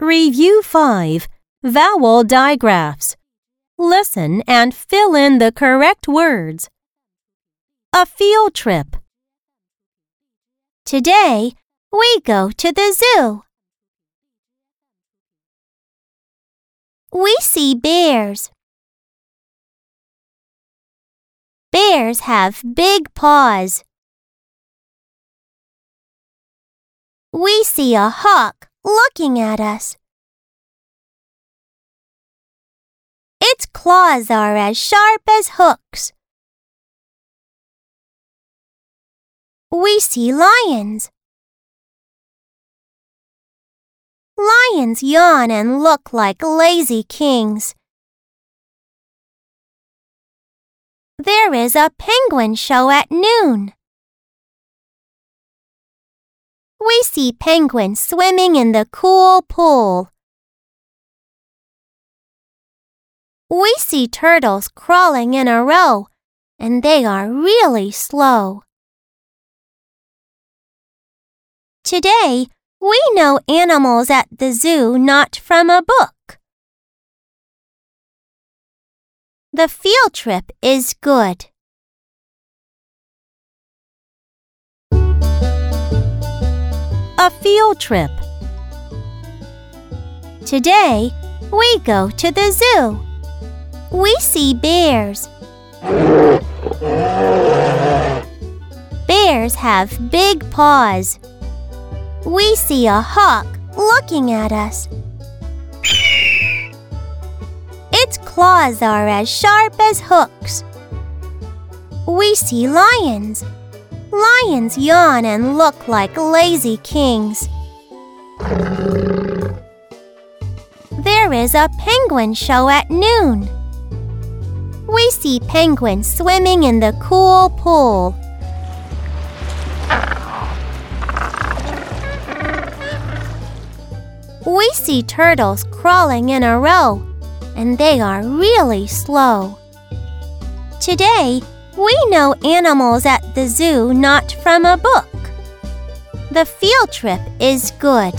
Review 5 Vowel Digraphs. Listen and fill in the correct words. A field trip. Today, we go to the zoo. We see bears. Bears have big paws. We see a hawk looking at us. Its claws are as sharp as hooks. We see lions. Lions yawn and look like lazy kings. There is a penguin show at noon. We see penguins swimming in the cool pool. We see turtles crawling in a row, and they are really slow. Today, we know animals at the zoo not from a book. The field trip is good. A field trip. Today, we go to the zoo. We see bears. Bears have big paws. We see a hawk looking at us. Its claws are as sharp as hooks. We see lions. Lions yawn and look like lazy kings. There is a penguin show at noon. We see penguins swimming in the cool pool. We see turtles crawling in a row, and they are really slow. Today, we know animals at the zoo not from a book. The field trip is good.